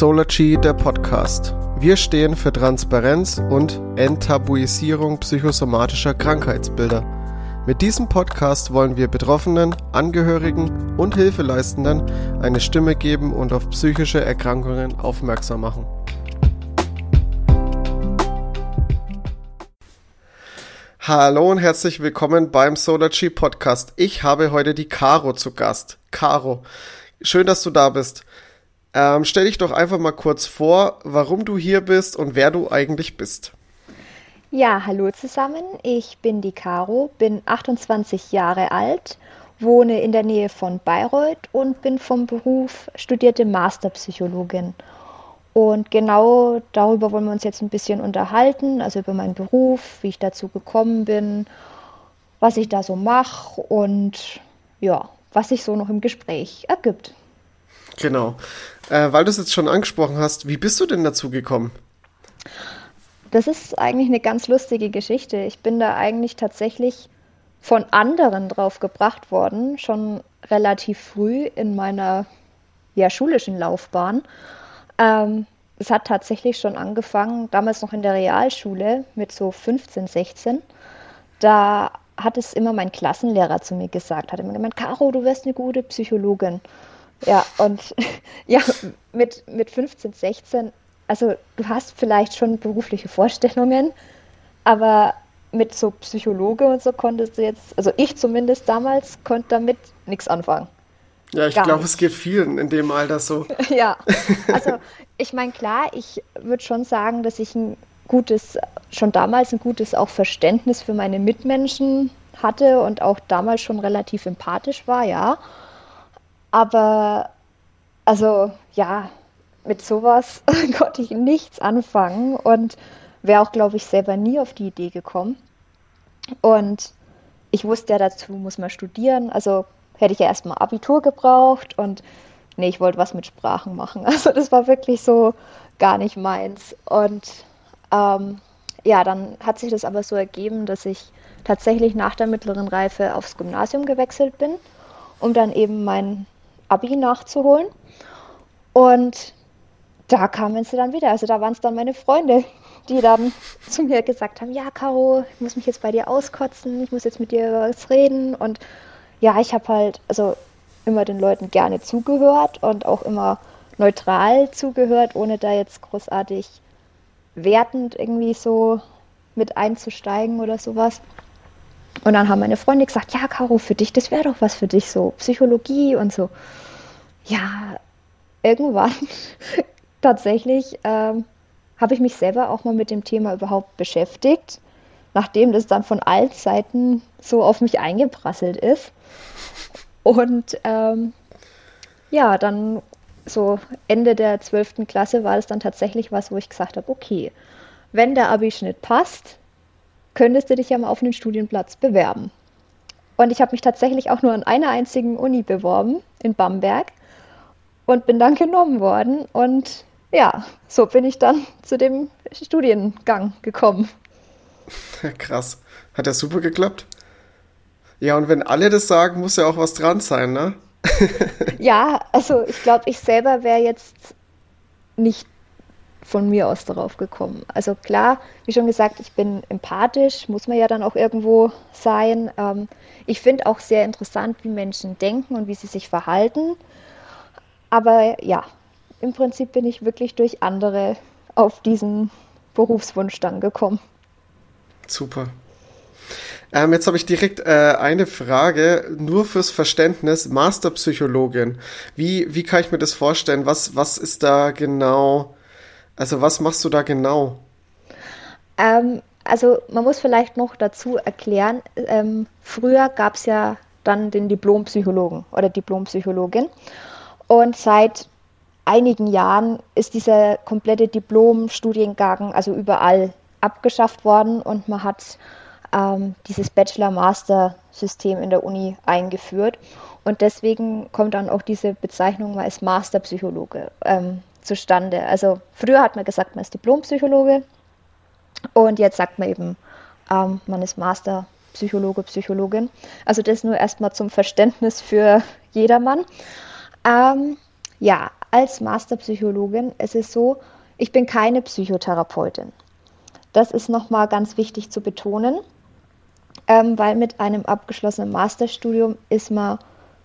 Solargy, der Podcast. Wir stehen für Transparenz und Enttabuisierung psychosomatischer Krankheitsbilder. Mit diesem Podcast wollen wir Betroffenen, Angehörigen und Hilfeleistenden eine Stimme geben und auf psychische Erkrankungen aufmerksam machen. Hallo und herzlich willkommen beim Solargy Podcast. Ich habe heute die Caro zu Gast. Caro, schön, dass du da bist. Ähm, stell dich doch einfach mal kurz vor, warum du hier bist und wer du eigentlich bist. Ja, hallo zusammen. Ich bin die Caro, bin 28 Jahre alt, wohne in der Nähe von Bayreuth und bin vom Beruf studierte Masterpsychologin. Und genau darüber wollen wir uns jetzt ein bisschen unterhalten, also über meinen Beruf, wie ich dazu gekommen bin, was ich da so mache und ja, was sich so noch im Gespräch ergibt. Genau. Äh, weil du es jetzt schon angesprochen hast, wie bist du denn dazu gekommen? Das ist eigentlich eine ganz lustige Geschichte. Ich bin da eigentlich tatsächlich von anderen drauf gebracht worden, schon relativ früh in meiner ja, schulischen Laufbahn. Ähm, es hat tatsächlich schon angefangen, damals noch in der Realschule mit so 15, 16. Da hat es immer mein Klassenlehrer zu mir gesagt, hat immer gemeint, Caro, du wirst eine gute Psychologin. Ja, und ja, mit, mit 15, 16, also du hast vielleicht schon berufliche Vorstellungen, aber mit so Psychologe und so konntest du jetzt, also ich zumindest damals, konnte damit nichts anfangen. Ja, ich glaube, es geht vielen in dem Alter so. ja, also ich meine, klar, ich würde schon sagen, dass ich ein gutes, schon damals ein gutes auch Verständnis für meine Mitmenschen hatte und auch damals schon relativ empathisch war, ja. Aber also ja, mit sowas konnte ich nichts anfangen und wäre auch, glaube ich, selber nie auf die Idee gekommen. Und ich wusste ja, dazu muss man studieren. Also hätte ich ja erstmal Abitur gebraucht und nee, ich wollte was mit Sprachen machen. Also das war wirklich so gar nicht meins. Und ähm, ja, dann hat sich das aber so ergeben, dass ich tatsächlich nach der mittleren Reife aufs Gymnasium gewechselt bin, um dann eben mein Abi nachzuholen. Und da kamen sie dann wieder. Also da waren es dann meine Freunde, die dann zu mir gesagt haben, ja, Caro, ich muss mich jetzt bei dir auskotzen, ich muss jetzt mit dir was reden. Und ja, ich habe halt also immer den Leuten gerne zugehört und auch immer neutral zugehört, ohne da jetzt großartig wertend irgendwie so mit einzusteigen oder sowas. Und dann haben meine Freunde gesagt, ja, Caro, für dich, das wäre doch was für dich, so Psychologie und so. Ja, irgendwann tatsächlich ähm, habe ich mich selber auch mal mit dem Thema überhaupt beschäftigt, nachdem das dann von allen Seiten so auf mich eingeprasselt ist. Und ähm, ja, dann so Ende der 12. Klasse war das dann tatsächlich was, wo ich gesagt habe, okay, wenn der Abischnitt passt, könntest du dich ja mal auf einen Studienplatz bewerben. Und ich habe mich tatsächlich auch nur an einer einzigen Uni beworben, in Bamberg, und bin dann genommen worden. Und ja, so bin ich dann zu dem Studiengang gekommen. Krass. Hat ja super geklappt. Ja, und wenn alle das sagen, muss ja auch was dran sein, ne? ja, also ich glaube, ich selber wäre jetzt nicht von mir aus darauf gekommen. Also klar, wie schon gesagt, ich bin empathisch, muss man ja dann auch irgendwo sein. Ähm, ich finde auch sehr interessant, wie Menschen denken und wie sie sich verhalten. Aber ja, im Prinzip bin ich wirklich durch andere auf diesen Berufswunsch dann gekommen. Super. Ähm, jetzt habe ich direkt äh, eine Frage, nur fürs Verständnis. Masterpsychologin, wie, wie kann ich mir das vorstellen? Was, was ist da genau also was machst du da genau? Ähm, also man muss vielleicht noch dazu erklären, ähm, früher gab es ja dann den Diplompsychologen oder Diplompsychologin. Und seit einigen Jahren ist dieser komplette Diplom-Studiengang also überall abgeschafft worden und man hat ähm, dieses Bachelor-Master-System in der Uni eingeführt. Und deswegen kommt dann auch diese Bezeichnung als Masterpsychologe. Ähm, zustande. Also früher hat man gesagt, man ist Diplompsychologe und jetzt sagt man eben, ähm, man ist Masterpsychologe, Psychologin. Also das nur erstmal zum Verständnis für jedermann. Ähm, ja, als Masterpsychologin, es ist so, ich bin keine Psychotherapeutin. Das ist nochmal ganz wichtig zu betonen, ähm, weil mit einem abgeschlossenen Masterstudium ist man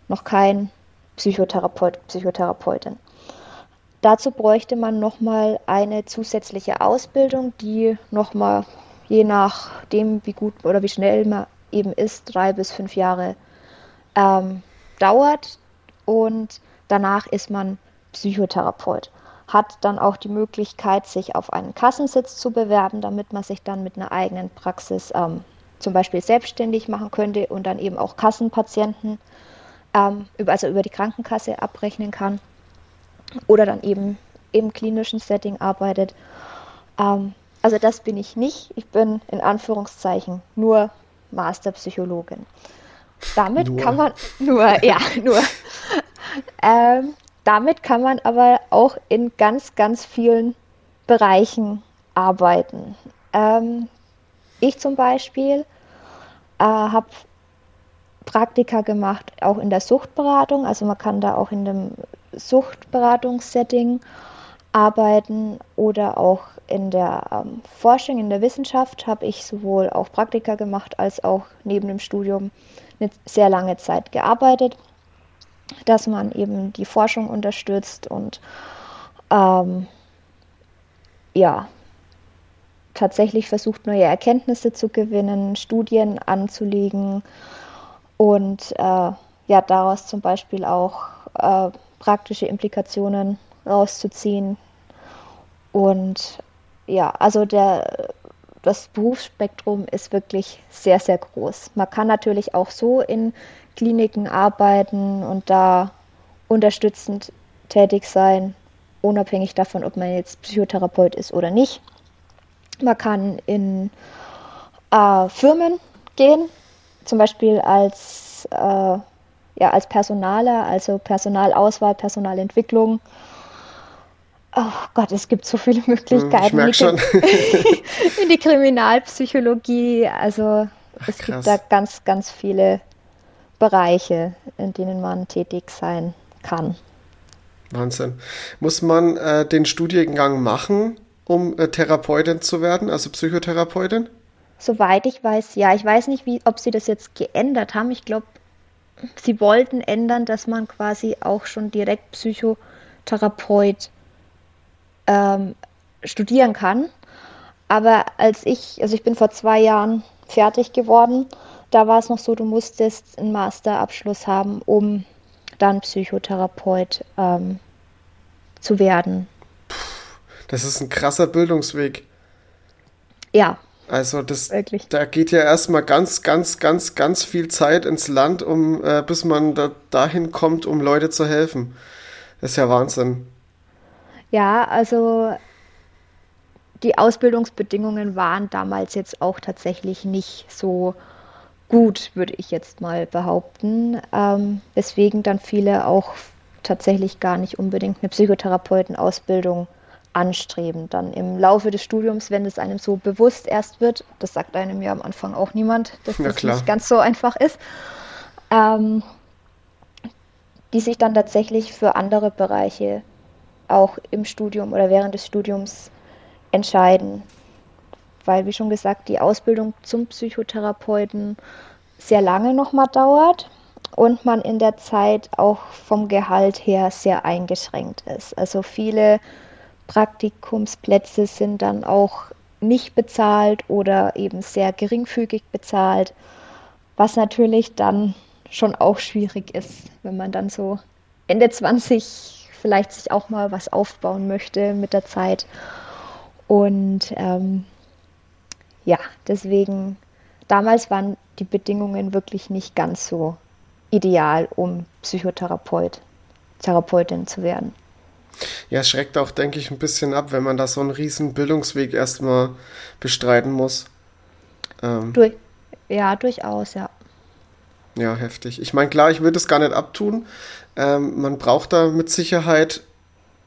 noch kein Psychotherapeut, Psychotherapeutin. Dazu bräuchte man nochmal eine zusätzliche Ausbildung, die nochmal je nachdem, wie gut oder wie schnell man eben ist, drei bis fünf Jahre ähm, dauert. Und danach ist man Psychotherapeut. Hat dann auch die Möglichkeit, sich auf einen Kassensitz zu bewerben, damit man sich dann mit einer eigenen Praxis ähm, zum Beispiel selbstständig machen könnte und dann eben auch Kassenpatienten, ähm, also über die Krankenkasse abrechnen kann oder dann eben im klinischen Setting arbeitet. Ähm, also das bin ich nicht. Ich bin in Anführungszeichen nur Masterpsychologin. Damit nur. kann man nur, ja, nur. Ähm, damit kann man aber auch in ganz, ganz vielen Bereichen arbeiten. Ähm, ich zum Beispiel äh, habe Praktika gemacht, auch in der Suchtberatung. Also man kann da auch in dem Suchtberatungssetting arbeiten oder auch in der ähm, Forschung, in der Wissenschaft habe ich sowohl auch Praktika gemacht als auch neben dem Studium eine sehr lange Zeit gearbeitet dass man eben die Forschung unterstützt und ähm, ja, tatsächlich versucht, neue Erkenntnisse zu gewinnen, Studien anzulegen und äh, ja, daraus zum Beispiel auch äh, praktische Implikationen rauszuziehen. Und ja, also der, das Berufsspektrum ist wirklich sehr, sehr groß. Man kann natürlich auch so in Kliniken arbeiten und da unterstützend tätig sein, unabhängig davon, ob man jetzt Psychotherapeut ist oder nicht. Man kann in äh, Firmen gehen, zum Beispiel als, äh, ja, als Personaler, also Personalauswahl, Personalentwicklung. Oh Gott, es gibt so viele Möglichkeiten. Ich schon. in die Kriminalpsychologie, also Ach, es gibt da ganz, ganz viele Bereiche, in denen man tätig sein kann. Wahnsinn. Muss man äh, den Studiengang machen, um äh, Therapeutin zu werden, also Psychotherapeutin? Soweit ich weiß, ja. Ich weiß nicht, wie, ob sie das jetzt geändert haben. Ich glaube, sie wollten ändern, dass man quasi auch schon direkt Psychotherapeut ähm, studieren kann. Aber als ich, also ich bin vor zwei Jahren fertig geworden da war es noch so, du musstest einen Masterabschluss haben, um dann Psychotherapeut ähm, zu werden. Das ist ein krasser Bildungsweg. Ja. Also das, wirklich. da geht ja erstmal ganz, ganz, ganz, ganz viel Zeit ins Land, um äh, bis man da, dahin kommt, um Leute zu helfen. Das ist ja Wahnsinn. Ja, also die Ausbildungsbedingungen waren damals jetzt auch tatsächlich nicht so gut, würde ich jetzt mal behaupten. Ähm, weswegen dann viele auch tatsächlich gar nicht unbedingt eine Psychotherapeutenausbildung anstreben. Dann im Laufe des Studiums, wenn es einem so bewusst erst wird, das sagt einem ja am Anfang auch niemand, dass das klar. nicht ganz so einfach ist, ähm, die sich dann tatsächlich für andere Bereiche auch im Studium oder während des Studiums entscheiden weil, wie schon gesagt, die Ausbildung zum Psychotherapeuten sehr lange nochmal dauert und man in der Zeit auch vom Gehalt her sehr eingeschränkt ist. Also viele Praktikumsplätze sind dann auch nicht bezahlt oder eben sehr geringfügig bezahlt, was natürlich dann schon auch schwierig ist, wenn man dann so Ende 20 vielleicht sich auch mal was aufbauen möchte mit der Zeit. Und ähm, ja, deswegen, damals waren die Bedingungen wirklich nicht ganz so ideal, um Psychotherapeut, Therapeutin zu werden. Ja, es schreckt auch, denke ich, ein bisschen ab, wenn man da so einen riesen Bildungsweg erstmal bestreiten muss. Ähm, Durch, ja, durchaus, ja. Ja, heftig. Ich meine, klar, ich will das gar nicht abtun. Ähm, man braucht da mit Sicherheit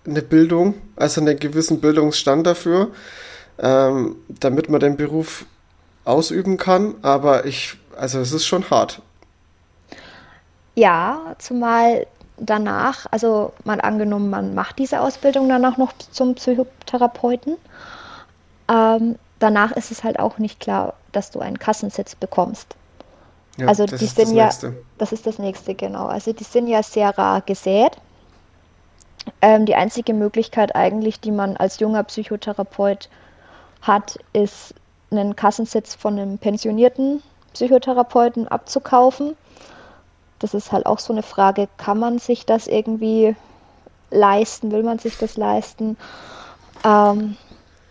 eine Bildung, also einen gewissen Bildungsstand dafür ähm, damit man den Beruf ausüben kann. Aber ich, also es ist schon hart. Ja, zumal danach, also mal angenommen, man macht diese Ausbildung danach noch zum Psychotherapeuten, ähm, danach ist es halt auch nicht klar, dass du einen Kassensitz bekommst. Ja, also die sind ja, nächste. das ist das nächste, genau. Also die sind ja sehr rar gesät. Ähm, die einzige Möglichkeit eigentlich, die man als junger Psychotherapeut hat, ist einen Kassensitz von einem pensionierten Psychotherapeuten abzukaufen. Das ist halt auch so eine Frage, kann man sich das irgendwie leisten, will man sich das leisten? Ähm,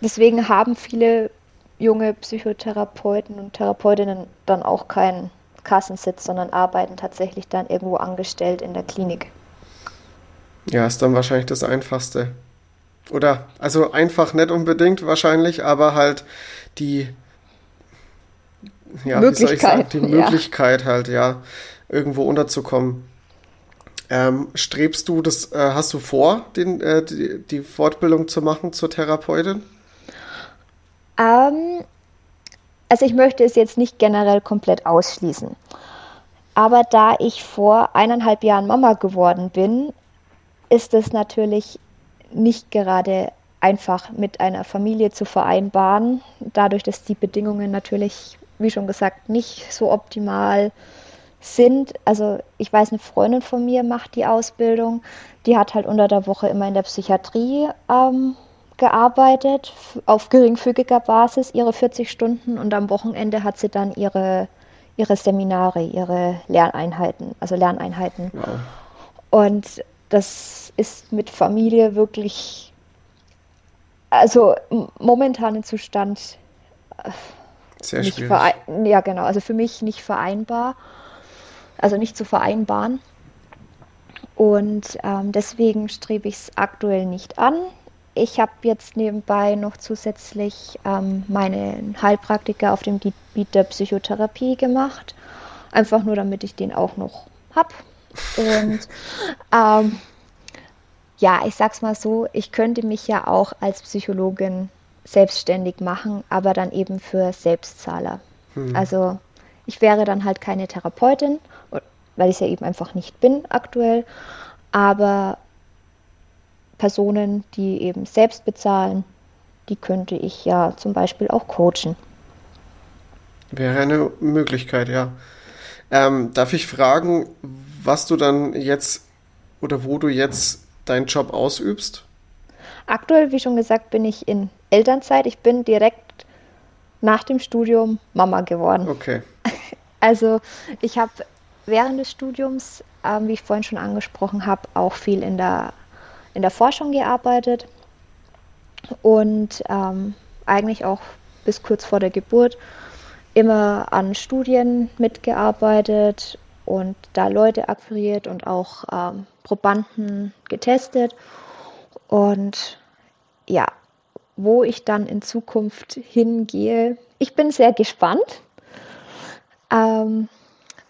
deswegen haben viele junge Psychotherapeuten und Therapeutinnen dann auch keinen Kassensitz, sondern arbeiten tatsächlich dann irgendwo angestellt in der Klinik. Ja, ist dann wahrscheinlich das Einfachste. Oder, also einfach nicht unbedingt wahrscheinlich, aber halt die ja, Möglichkeit, wie soll ich sagen, die Möglichkeit ja. halt, ja, irgendwo unterzukommen. Ähm, strebst du das, äh, hast du vor, den, äh, die, die, Fortbildung zu machen zur Therapeutin? Ähm, also ich möchte es jetzt nicht generell komplett ausschließen. Aber da ich vor eineinhalb Jahren Mama geworden bin, ist es natürlich nicht gerade einfach mit einer Familie zu vereinbaren, dadurch, dass die Bedingungen natürlich, wie schon gesagt, nicht so optimal sind. Also ich weiß, eine Freundin von mir macht die Ausbildung, die hat halt unter der Woche immer in der Psychiatrie ähm, gearbeitet, auf geringfügiger Basis, ihre 40 Stunden und am Wochenende hat sie dann ihre, ihre Seminare, ihre Lerneinheiten, also Lerneinheiten. Wow. Und das ist mit Familie wirklich, also momentanen Zustand äh, sehr schwierig. Ja, genau, also für mich nicht vereinbar, also nicht zu vereinbaren. Und ähm, deswegen strebe ich es aktuell nicht an. Ich habe jetzt nebenbei noch zusätzlich ähm, meinen Heilpraktiker auf dem Gebiet der Psychotherapie gemacht. Einfach nur, damit ich den auch noch habe. Und ähm, ja, ich sag's mal so, ich könnte mich ja auch als Psychologin selbstständig machen, aber dann eben für Selbstzahler. Hm. Also ich wäre dann halt keine Therapeutin, weil ich es ja eben einfach nicht bin aktuell, aber Personen, die eben selbst bezahlen, die könnte ich ja zum Beispiel auch coachen. Wäre eine Möglichkeit, ja. Ähm, darf ich fragen, was du dann jetzt oder wo du jetzt deinen Job ausübst? Aktuell, wie schon gesagt, bin ich in Elternzeit. Ich bin direkt nach dem Studium Mama geworden. Okay. Also ich habe während des Studiums, ähm, wie ich vorhin schon angesprochen habe, auch viel in der in der Forschung gearbeitet und ähm, eigentlich auch bis kurz vor der Geburt immer an Studien mitgearbeitet und da Leute akquiriert und auch ähm, Probanden getestet. Und ja, wo ich dann in Zukunft hingehe, ich bin sehr gespannt, ähm,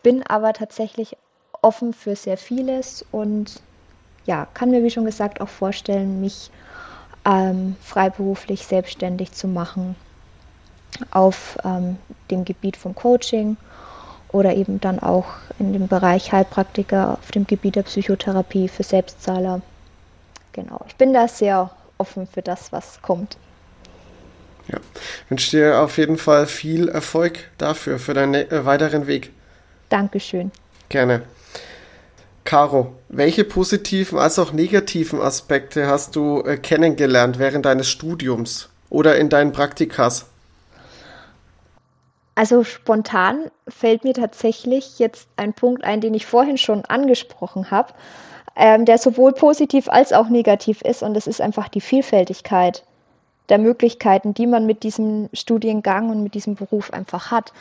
bin aber tatsächlich offen für sehr vieles und ja, kann mir, wie schon gesagt, auch vorstellen, mich ähm, freiberuflich selbstständig zu machen auf ähm, dem Gebiet vom Coaching oder eben dann auch in dem Bereich Heilpraktiker auf dem Gebiet der Psychotherapie für Selbstzahler. Genau, ich bin da sehr offen für das, was kommt. Ja, ich wünsche dir auf jeden Fall viel Erfolg dafür, für deinen äh, weiteren Weg. Dankeschön. Gerne. Caro, welche positiven als auch negativen Aspekte hast du äh, kennengelernt während deines Studiums oder in deinen Praktikas? Also spontan fällt mir tatsächlich jetzt ein Punkt ein, den ich vorhin schon angesprochen habe, ähm, der sowohl positiv als auch negativ ist, und das ist einfach die Vielfältigkeit der Möglichkeiten, die man mit diesem Studiengang und mit diesem Beruf einfach hat.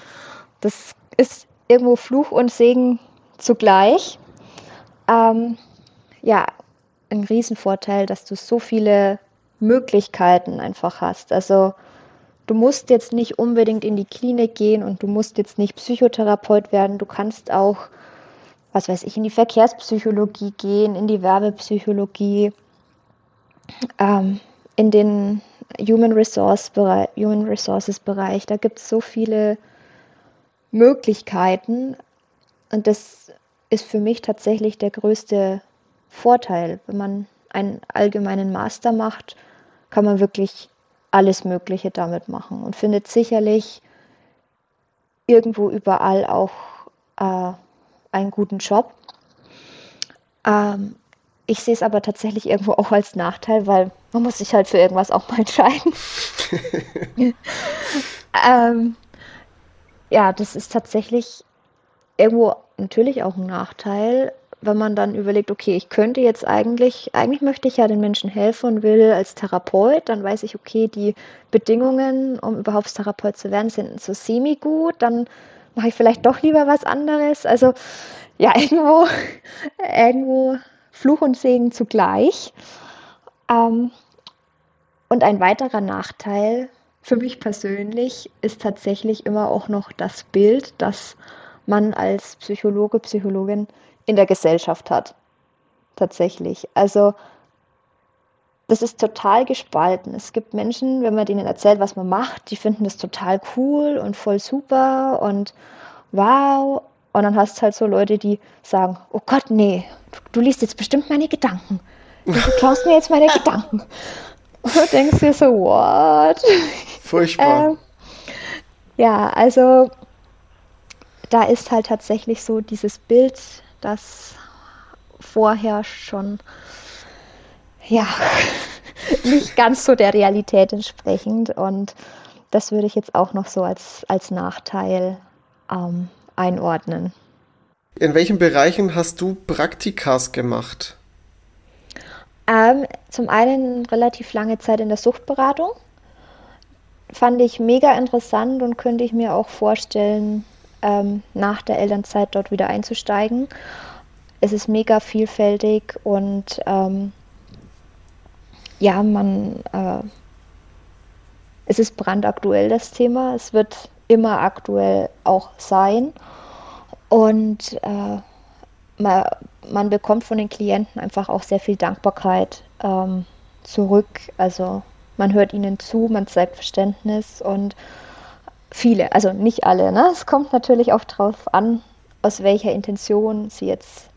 Das ist irgendwo Fluch und Segen zugleich ähm, ja, ein Riesenvorteil, dass du so viele Möglichkeiten einfach hast. Also du musst jetzt nicht unbedingt in die Klinik gehen und du musst jetzt nicht Psychotherapeut werden. Du kannst auch, was weiß ich, in die Verkehrspsychologie gehen, in die Werbepsychologie, ähm, in den Human, Resource Bereich, Human Resources Bereich. Da gibt es so viele Möglichkeiten und das ist für mich tatsächlich der größte Vorteil. Wenn man einen allgemeinen Master macht, kann man wirklich alles Mögliche damit machen und findet sicherlich irgendwo überall auch äh, einen guten Job. Ähm, ich sehe es aber tatsächlich irgendwo auch als Nachteil, weil man muss sich halt für irgendwas auch mal entscheiden. ähm, ja, das ist tatsächlich irgendwo natürlich auch ein Nachteil, wenn man dann überlegt, okay, ich könnte jetzt eigentlich, eigentlich möchte ich ja den Menschen helfen und will als Therapeut, dann weiß ich, okay, die Bedingungen, um überhaupt Therapeut zu werden, sind so semi-gut, dann mache ich vielleicht doch lieber was anderes. Also ja, irgendwo, irgendwo Fluch und Segen zugleich. Ähm, und ein weiterer Nachteil für mich persönlich ist tatsächlich immer auch noch das Bild, das man als Psychologe, Psychologin in der Gesellschaft hat. Tatsächlich. Also das ist total gespalten. Es gibt Menschen, wenn man denen erzählt, was man macht, die finden das total cool und voll super und wow. Und dann hast du halt so Leute, die sagen, oh Gott, nee, du, du liest jetzt bestimmt meine Gedanken. Du, klaust mir jetzt meine Gedanken. Und du denkst dir so, what? Furchtbar. Ähm, ja, also da ist halt tatsächlich so dieses Bild, das vorher schon ja nicht ganz so der Realität entsprechend und das würde ich jetzt auch noch so als, als Nachteil ähm, einordnen. In welchen Bereichen hast du Praktikas gemacht? Ähm, zum einen relativ lange Zeit in der Suchtberatung. Fand ich mega interessant und könnte ich mir auch vorstellen, ähm, nach der Elternzeit dort wieder einzusteigen. Es ist mega vielfältig und ähm, ja, man, äh, es ist brandaktuell das Thema. Es wird immer aktuell auch sein. Und äh, man, man, bekommt von den Klienten einfach auch sehr viel Dankbarkeit ähm, zurück. Also man hört ihnen zu, man zeigt Verständnis und viele, also nicht alle. Ne? Es kommt natürlich auch darauf an, aus welcher Intention sie jetzt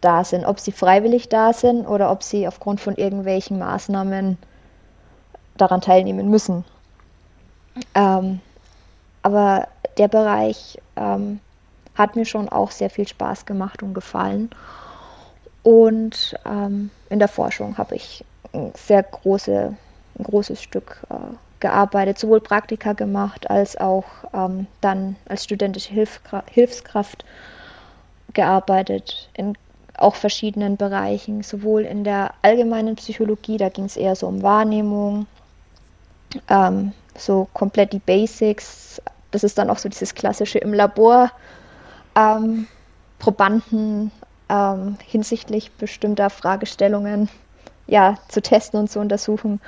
da sind, ob sie freiwillig da sind oder ob sie aufgrund von irgendwelchen Maßnahmen daran teilnehmen müssen. Ähm, aber der Bereich ähm, hat mir schon auch sehr viel Spaß gemacht und gefallen. Und ähm, in der Forschung habe ich ein sehr große, ein großes Stück äh, gearbeitet, sowohl Praktika gemacht als auch ähm, dann als studentische Hilfskraft, Hilfskraft gearbeitet in auch verschiedenen Bereichen, sowohl in der allgemeinen Psychologie, da ging es eher so um Wahrnehmung, ähm, so komplett die Basics. Das ist dann auch so dieses klassische im Labor ähm, Probanden ähm, hinsichtlich bestimmter Fragestellungen ja, zu testen und zu untersuchen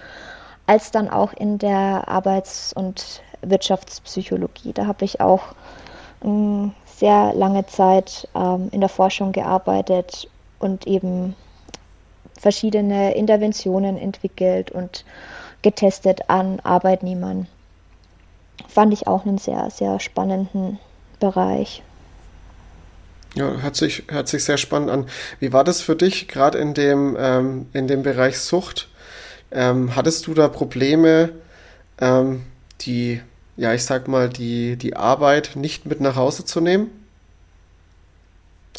als dann auch in der Arbeits- und Wirtschaftspsychologie. Da habe ich auch ähm, sehr lange Zeit ähm, in der Forschung gearbeitet und eben verschiedene Interventionen entwickelt und getestet an Arbeitnehmern. Fand ich auch einen sehr, sehr spannenden Bereich. Ja, hört sich, hört sich sehr spannend an. Wie war das für dich, gerade in dem, ähm, in dem Bereich Sucht? Ähm, hattest du da Probleme, ähm, die, ja, ich sag mal, die, die Arbeit nicht mit nach Hause zu nehmen?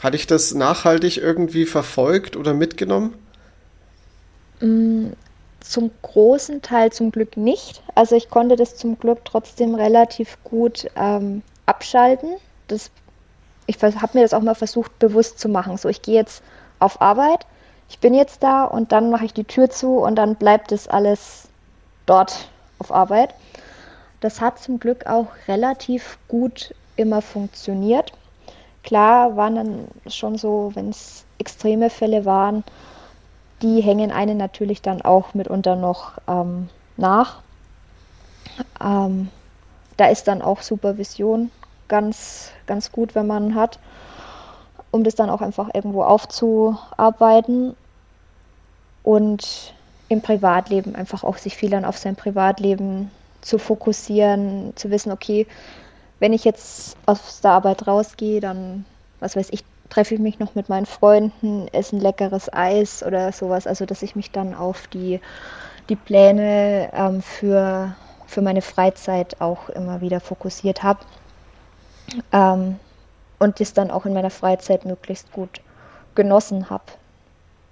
Hatte ich das nachhaltig irgendwie verfolgt oder mitgenommen? Mm, zum großen Teil zum Glück nicht. Also ich konnte das zum Glück trotzdem relativ gut ähm, abschalten. Das, ich habe mir das auch mal versucht bewusst zu machen. So, ich gehe jetzt auf Arbeit ich bin jetzt da und dann mache ich die Tür zu und dann bleibt es alles dort auf Arbeit. Das hat zum Glück auch relativ gut immer funktioniert. Klar waren dann schon so, wenn es extreme Fälle waren, die hängen einen natürlich dann auch mitunter noch ähm, nach. Ähm, da ist dann auch Supervision ganz, ganz gut, wenn man hat, um das dann auch einfach irgendwo aufzuarbeiten und im Privatleben einfach auch sich viel dann auf sein Privatleben zu fokussieren, zu wissen, okay, wenn ich jetzt aus der Arbeit rausgehe, dann, was weiß ich, treffe ich mich noch mit meinen Freunden, esse ein leckeres Eis oder sowas. Also dass ich mich dann auf die, die Pläne ähm, für, für meine Freizeit auch immer wieder fokussiert habe. Ähm, und das dann auch in meiner Freizeit möglichst gut genossen habe.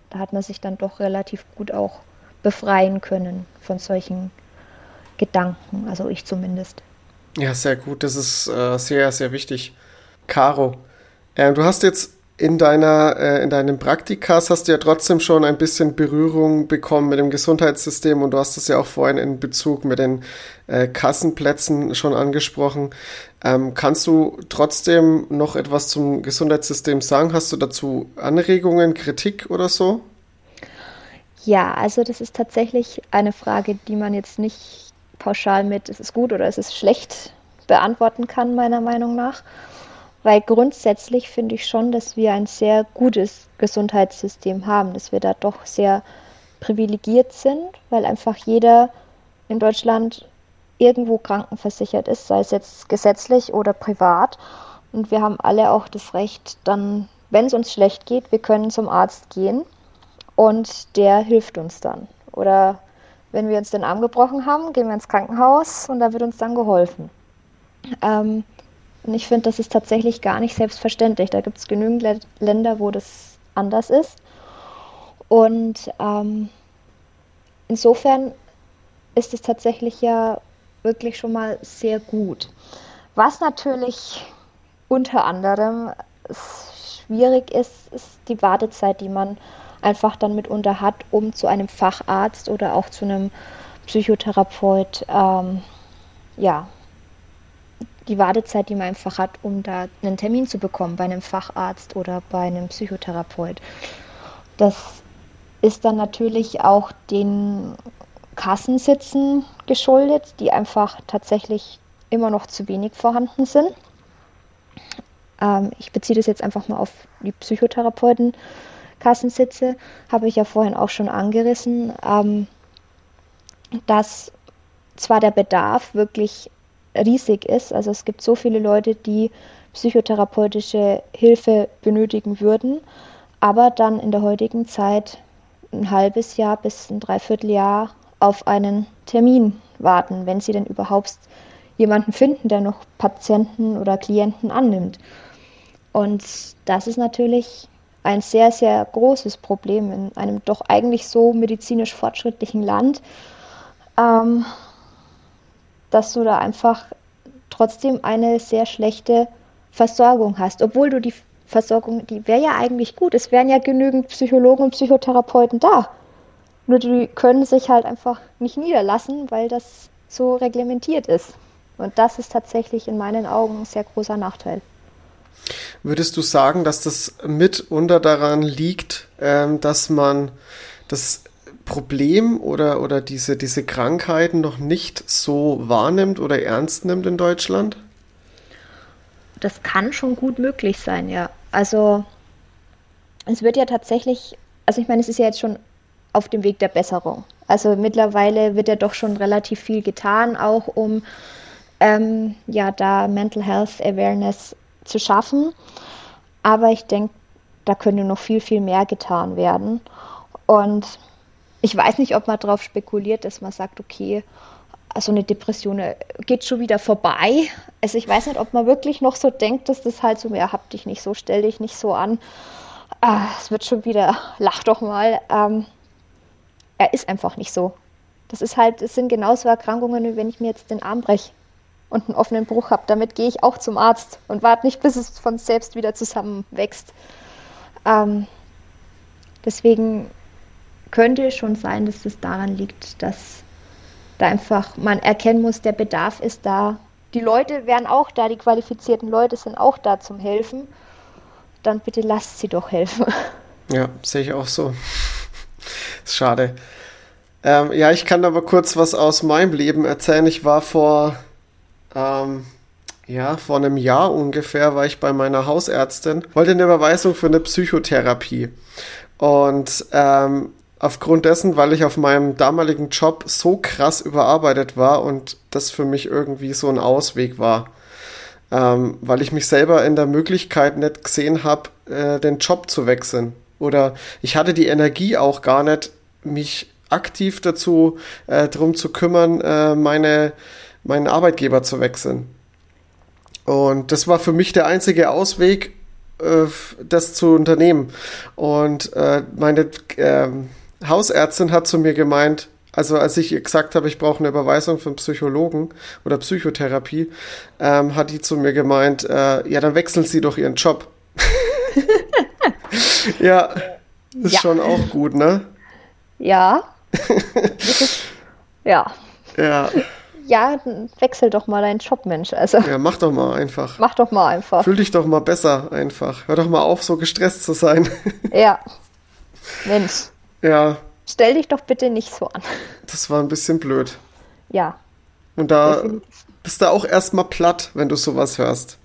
Da hat man sich dann doch relativ gut auch befreien können von solchen Gedanken, also ich zumindest. Ja, sehr gut. Das ist äh, sehr, sehr wichtig. Caro, äh, du hast jetzt in deiner, äh, in deinen Praktikas hast du ja trotzdem schon ein bisschen Berührung bekommen mit dem Gesundheitssystem und du hast es ja auch vorhin in Bezug mit den äh, Kassenplätzen schon angesprochen. Ähm, kannst du trotzdem noch etwas zum Gesundheitssystem sagen? Hast du dazu Anregungen, Kritik oder so? Ja, also das ist tatsächlich eine Frage, die man jetzt nicht pauschal mit, es ist gut oder es ist schlecht beantworten kann, meiner Meinung nach. Weil grundsätzlich finde ich schon, dass wir ein sehr gutes Gesundheitssystem haben, dass wir da doch sehr privilegiert sind, weil einfach jeder in Deutschland irgendwo krankenversichert ist, sei es jetzt gesetzlich oder privat. Und wir haben alle auch das Recht, dann, wenn es uns schlecht geht, wir können zum Arzt gehen und der hilft uns dann. Oder wenn wir uns den Arm gebrochen haben, gehen wir ins Krankenhaus und da wird uns dann geholfen. Ähm, und ich finde, das ist tatsächlich gar nicht selbstverständlich. Da gibt es genügend Le Länder, wo das anders ist. Und ähm, insofern ist es tatsächlich ja wirklich schon mal sehr gut. Was natürlich unter anderem schwierig ist, ist die Wartezeit, die man einfach dann mitunter hat, um zu einem Facharzt oder auch zu einem Psychotherapeut ähm, ja, die Wartezeit, die man einfach hat, um da einen Termin zu bekommen bei einem Facharzt oder bei einem Psychotherapeut. Das ist dann natürlich auch den Kassensitzen geschuldet, die einfach tatsächlich immer noch zu wenig vorhanden sind. Ähm, ich beziehe das jetzt einfach mal auf die Psychotherapeuten. Kassensitze, habe ich ja vorhin auch schon angerissen, ähm, dass zwar der Bedarf wirklich riesig ist. Also es gibt so viele Leute, die psychotherapeutische Hilfe benötigen würden, aber dann in der heutigen Zeit ein halbes Jahr bis ein Dreivierteljahr auf einen Termin warten, wenn sie denn überhaupt jemanden finden, der noch Patienten oder Klienten annimmt. Und das ist natürlich ein sehr, sehr großes Problem in einem doch eigentlich so medizinisch fortschrittlichen Land. Ähm, dass du da einfach trotzdem eine sehr schlechte Versorgung hast, obwohl du die Versorgung, die wäre ja eigentlich gut. Es wären ja genügend Psychologen und Psychotherapeuten da. Nur die können sich halt einfach nicht niederlassen, weil das so reglementiert ist. Und das ist tatsächlich in meinen Augen ein sehr großer Nachteil. Würdest du sagen, dass das mitunter daran liegt, ähm, dass man das Problem oder, oder diese, diese Krankheiten noch nicht so wahrnimmt oder ernst nimmt in Deutschland? Das kann schon gut möglich sein, ja. Also es wird ja tatsächlich, also ich meine, es ist ja jetzt schon auf dem Weg der Besserung. Also mittlerweile wird ja doch schon relativ viel getan, auch um ähm, ja da Mental Health Awareness zu schaffen. Aber ich denke, da könnte noch viel, viel mehr getan werden. Und ich weiß nicht, ob man darauf spekuliert, dass man sagt, okay, also eine Depression äh, geht schon wieder vorbei. Also ich weiß nicht, ob man wirklich noch so denkt, dass das halt so, ja, hab dich nicht so, stell dich nicht so an. Ah, es wird schon wieder, lach doch mal. Ähm, er ist einfach nicht so. Das ist halt, es sind genauso Erkrankungen, wie wenn ich mir jetzt den Arm breche und einen offenen Bruch habe. Damit gehe ich auch zum Arzt und warte nicht, bis es von selbst wieder zusammenwächst. Ähm, deswegen könnte schon sein, dass das daran liegt, dass da einfach man erkennen muss, der Bedarf ist da. Die Leute wären auch da, die qualifizierten Leute sind auch da zum Helfen. Dann bitte lasst sie doch helfen. Ja, sehe ich auch so. ist schade. Ähm, ja, ich kann aber kurz was aus meinem Leben erzählen. Ich war vor, ähm, ja, vor einem Jahr ungefähr, war ich bei meiner Hausärztin, wollte eine Überweisung für eine Psychotherapie. Und ähm, aufgrund dessen, weil ich auf meinem damaligen Job so krass überarbeitet war und das für mich irgendwie so ein Ausweg war. ähm, weil ich mich selber in der Möglichkeit nicht gesehen habe, äh, den Job zu wechseln. Oder ich hatte die Energie auch gar nicht, mich aktiv dazu äh, drum zu kümmern, äh, meine, meinen Arbeitgeber zu wechseln. Und das war für mich der einzige Ausweg, äh, das zu unternehmen. Und äh, meine äh, Hausärztin hat zu mir gemeint, also als ich ihr gesagt habe, ich brauche eine Überweisung von Psychologen oder Psychotherapie, ähm, hat die zu mir gemeint, äh, ja, dann wechseln Sie doch Ihren Job. ja, ist ja. schon auch gut, ne? Ja. ist, ja. Ja. Ja, wechsel doch mal deinen Job, Mensch. Also. Ja, mach doch mal einfach. Mach doch mal einfach. Fühl dich doch mal besser einfach. Hör doch mal auf, so gestresst zu sein. Ja. Mensch. Ja. Stell dich doch bitte nicht so an. Das war ein bisschen blöd. Ja. Und da definitiv. bist du auch erstmal platt, wenn du sowas hörst.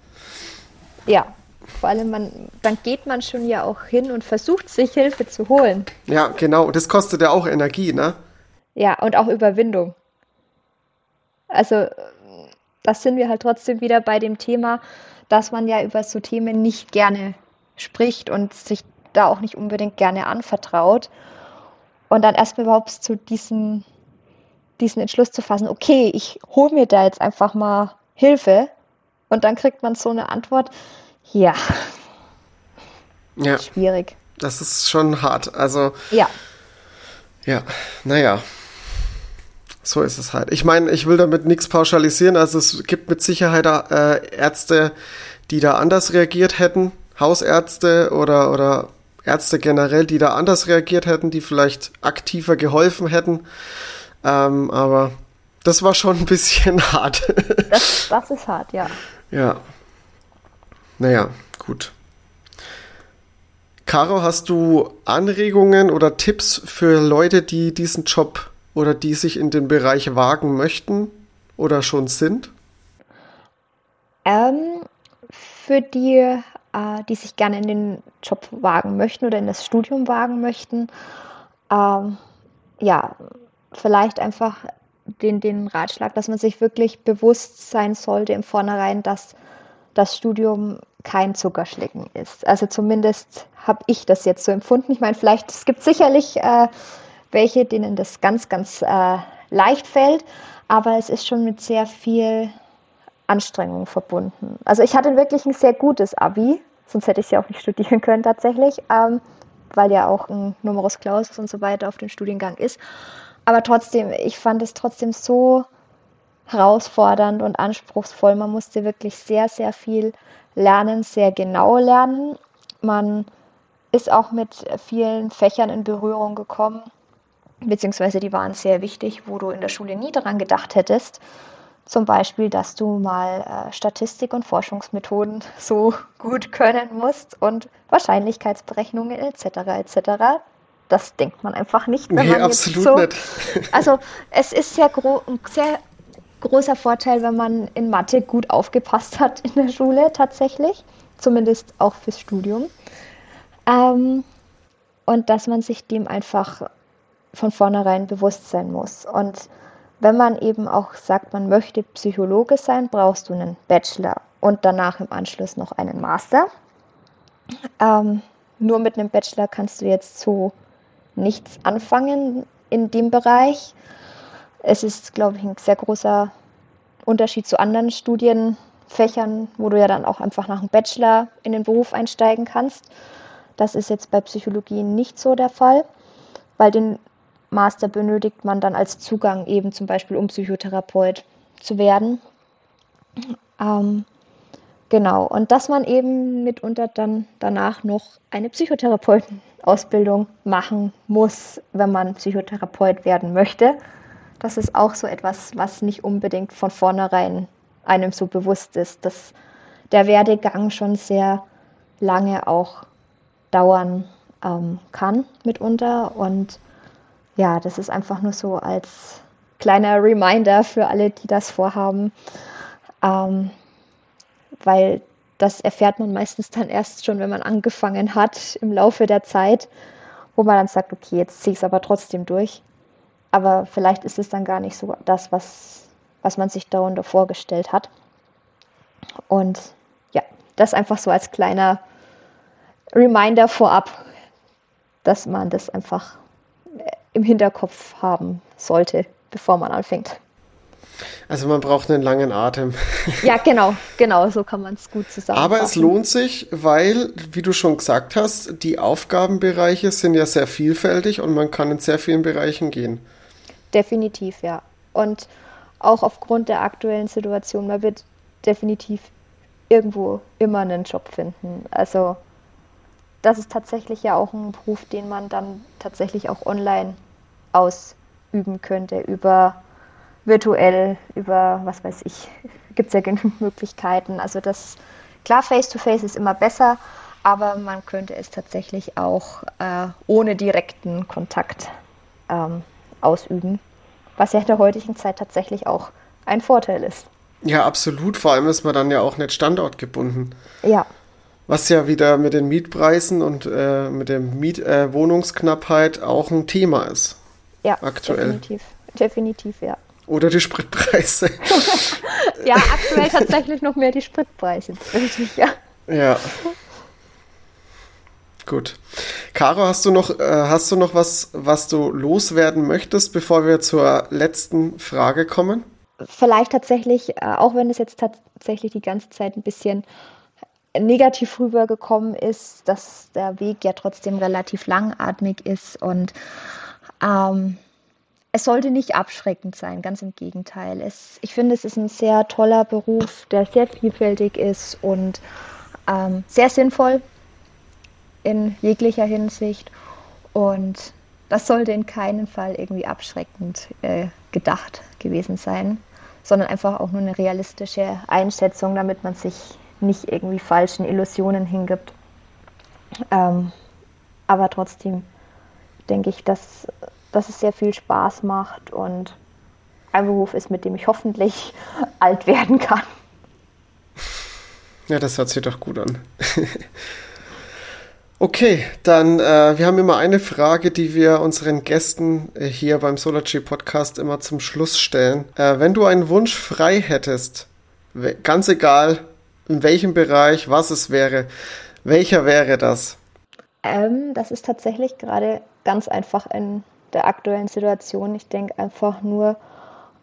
Ja, vor allem, man, dann geht man schon ja auch hin und versucht, sich Hilfe zu holen. Ja, genau. Und das kostet ja auch Energie, ne? Ja, und auch Überwindung. Also, das sind wir halt trotzdem wieder bei dem Thema, dass man ja über so Themen nicht gerne spricht und sich da auch nicht unbedingt gerne anvertraut. Und dann erstmal überhaupt zu diesen, diesen Entschluss zu fassen, okay, ich hole mir da jetzt einfach mal Hilfe. Und dann kriegt man so eine Antwort, ja. Ja. Schwierig. Das ist schon hart. Also. Ja. Ja, naja. So ist es halt. Ich meine, ich will damit nichts pauschalisieren. Also es gibt mit Sicherheit äh, Ärzte, die da anders reagiert hätten. Hausärzte oder, oder Ärzte generell, die da anders reagiert hätten, die vielleicht aktiver geholfen hätten. Ähm, aber das war schon ein bisschen hart. das, das ist hart, ja. Ja. Naja, gut. Caro, hast du Anregungen oder Tipps für Leute, die diesen Job oder die sich in den Bereich wagen möchten oder schon sind? Ähm, für die, äh, die sich gerne in den Job wagen möchten oder in das Studium wagen möchten, ähm, ja, vielleicht einfach den, den Ratschlag, dass man sich wirklich bewusst sein sollte im Vornherein, dass das Studium kein Zuckerschlecken ist. Also zumindest habe ich das jetzt so empfunden. Ich meine, vielleicht, es gibt sicherlich äh, welche, denen das ganz, ganz äh, leicht fällt, aber es ist schon mit sehr viel Anstrengung verbunden. Also ich hatte wirklich ein sehr gutes Abi, sonst hätte ich ja auch nicht studieren können tatsächlich, ähm, weil ja auch ein Numerus Clausus und so weiter auf dem Studiengang ist. Aber trotzdem, ich fand es trotzdem so herausfordernd und anspruchsvoll. Man musste wirklich sehr, sehr viel lernen, sehr genau lernen. Man ist auch mit vielen Fächern in Berührung gekommen, beziehungsweise die waren sehr wichtig, wo du in der Schule nie daran gedacht hättest. Zum Beispiel, dass du mal äh, Statistik und Forschungsmethoden so gut können musst und Wahrscheinlichkeitsberechnungen etc. etc. Das denkt man einfach nicht. Wenn nee, man absolut so, nicht. also es ist sehr, gro sehr großer Vorteil, wenn man in Mathe gut aufgepasst hat in der Schule tatsächlich, zumindest auch fürs Studium. Ähm, und dass man sich dem einfach von vornherein bewusst sein muss. Und wenn man eben auch sagt, man möchte Psychologe sein, brauchst du einen Bachelor und danach im Anschluss noch einen Master. Ähm, nur mit einem Bachelor kannst du jetzt so nichts anfangen in dem Bereich. Es ist, glaube ich, ein sehr großer Unterschied zu anderen Studienfächern, wo du ja dann auch einfach nach einem Bachelor in den Beruf einsteigen kannst. Das ist jetzt bei Psychologie nicht so der Fall, weil den Master benötigt man dann als Zugang eben zum Beispiel, um Psychotherapeut zu werden. Ähm, genau, und dass man eben mitunter dann danach noch eine Psychotherapeutenausbildung machen muss, wenn man Psychotherapeut werden möchte das ist auch so etwas, was nicht unbedingt von vornherein einem so bewusst ist, dass der Werdegang schon sehr lange auch dauern ähm, kann mitunter. Und ja, das ist einfach nur so als kleiner Reminder für alle, die das vorhaben, ähm, weil das erfährt man meistens dann erst schon, wenn man angefangen hat im Laufe der Zeit, wo man dann sagt, okay, jetzt ziehe ich es aber trotzdem durch. Aber vielleicht ist es dann gar nicht so das, was, was man sich darunter vorgestellt hat. Und ja, das einfach so als kleiner Reminder vorab, dass man das einfach im Hinterkopf haben sollte, bevor man anfängt. Also man braucht einen langen Atem. Ja, genau, genau, so kann man es gut zusammenfassen. Aber es lohnt sich, weil, wie du schon gesagt hast, die Aufgabenbereiche sind ja sehr vielfältig und man kann in sehr vielen Bereichen gehen. Definitiv, ja. Und auch aufgrund der aktuellen Situation, man wird definitiv irgendwo immer einen Job finden. Also das ist tatsächlich ja auch ein Beruf, den man dann tatsächlich auch online ausüben könnte, über virtuell, über was weiß ich, gibt es ja genug Möglichkeiten. Also das, klar, face-to-face -face ist immer besser, aber man könnte es tatsächlich auch äh, ohne direkten Kontakt ähm, ausüben, was ja in der heutigen Zeit tatsächlich auch ein Vorteil ist. Ja, absolut. Vor allem ist man dann ja auch nicht standortgebunden. Ja. Was ja wieder mit den Mietpreisen und äh, mit der Miet äh, Wohnungsknappheit auch ein Thema ist. Ja, aktuell. Definitiv, definitiv, ja. Oder die Spritpreise. ja, aktuell tatsächlich noch mehr die Spritpreise, tatsächlich, ja. Ja. Gut. Caro, hast du noch, äh, hast du noch was, was du loswerden möchtest, bevor wir zur letzten Frage kommen? Vielleicht tatsächlich, äh, auch wenn es jetzt tatsächlich die ganze Zeit ein bisschen negativ rübergekommen ist, dass der Weg ja trotzdem relativ langatmig ist und ähm, es sollte nicht abschreckend sein, ganz im Gegenteil. Es, ich finde, es ist ein sehr toller Beruf, der sehr vielfältig ist und ähm, sehr sinnvoll in jeglicher Hinsicht. Und das sollte in keinem Fall irgendwie abschreckend äh, gedacht gewesen sein, sondern einfach auch nur eine realistische Einschätzung, damit man sich nicht irgendwie falschen Illusionen hingibt. Ähm, aber trotzdem denke ich, dass, dass es sehr viel Spaß macht und ein Beruf ist, mit dem ich hoffentlich alt werden kann. Ja, das hört sich doch gut an. okay, dann, äh, wir haben immer eine Frage, die wir unseren Gästen äh, hier beim SolarG Podcast immer zum Schluss stellen. Äh, wenn du einen Wunsch frei hättest, ganz egal, in welchem Bereich, was es wäre. Welcher wäre das? Ähm, das ist tatsächlich gerade ganz einfach in der aktuellen Situation. Ich denke einfach nur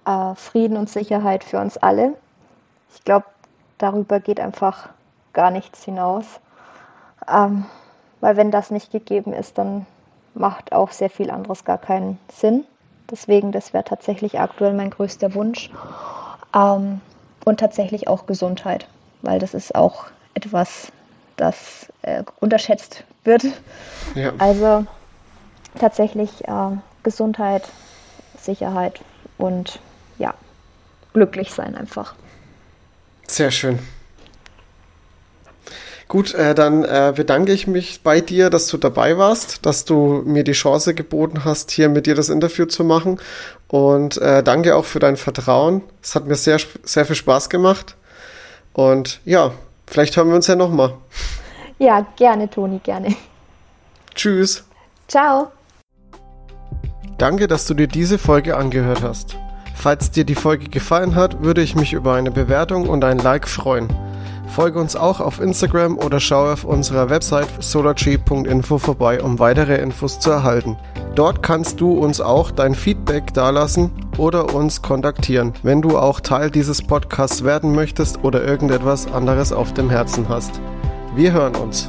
äh, Frieden und Sicherheit für uns alle. Ich glaube, darüber geht einfach gar nichts hinaus. Ähm, weil wenn das nicht gegeben ist, dann macht auch sehr viel anderes gar keinen Sinn. Deswegen, das wäre tatsächlich aktuell mein größter Wunsch. Ähm, und tatsächlich auch Gesundheit weil das ist auch etwas, das äh, unterschätzt wird. Ja. Also tatsächlich äh, Gesundheit, Sicherheit und ja, glücklich sein einfach. Sehr schön. Gut, äh, dann äh, bedanke ich mich bei dir, dass du dabei warst, dass du mir die Chance geboten hast, hier mit dir das Interview zu machen. Und äh, danke auch für dein Vertrauen. Es hat mir sehr, sehr viel Spaß gemacht. Und ja, vielleicht hören wir uns ja nochmal. Ja, gerne, Toni, gerne. Tschüss. Ciao. Danke, dass du dir diese Folge angehört hast. Falls dir die Folge gefallen hat, würde ich mich über eine Bewertung und ein Like freuen. Folge uns auch auf Instagram oder schau auf unserer Website solartree.info vorbei, um weitere Infos zu erhalten. Dort kannst du uns auch dein Feedback dalassen oder uns kontaktieren, wenn du auch Teil dieses Podcasts werden möchtest oder irgendetwas anderes auf dem Herzen hast. Wir hören uns.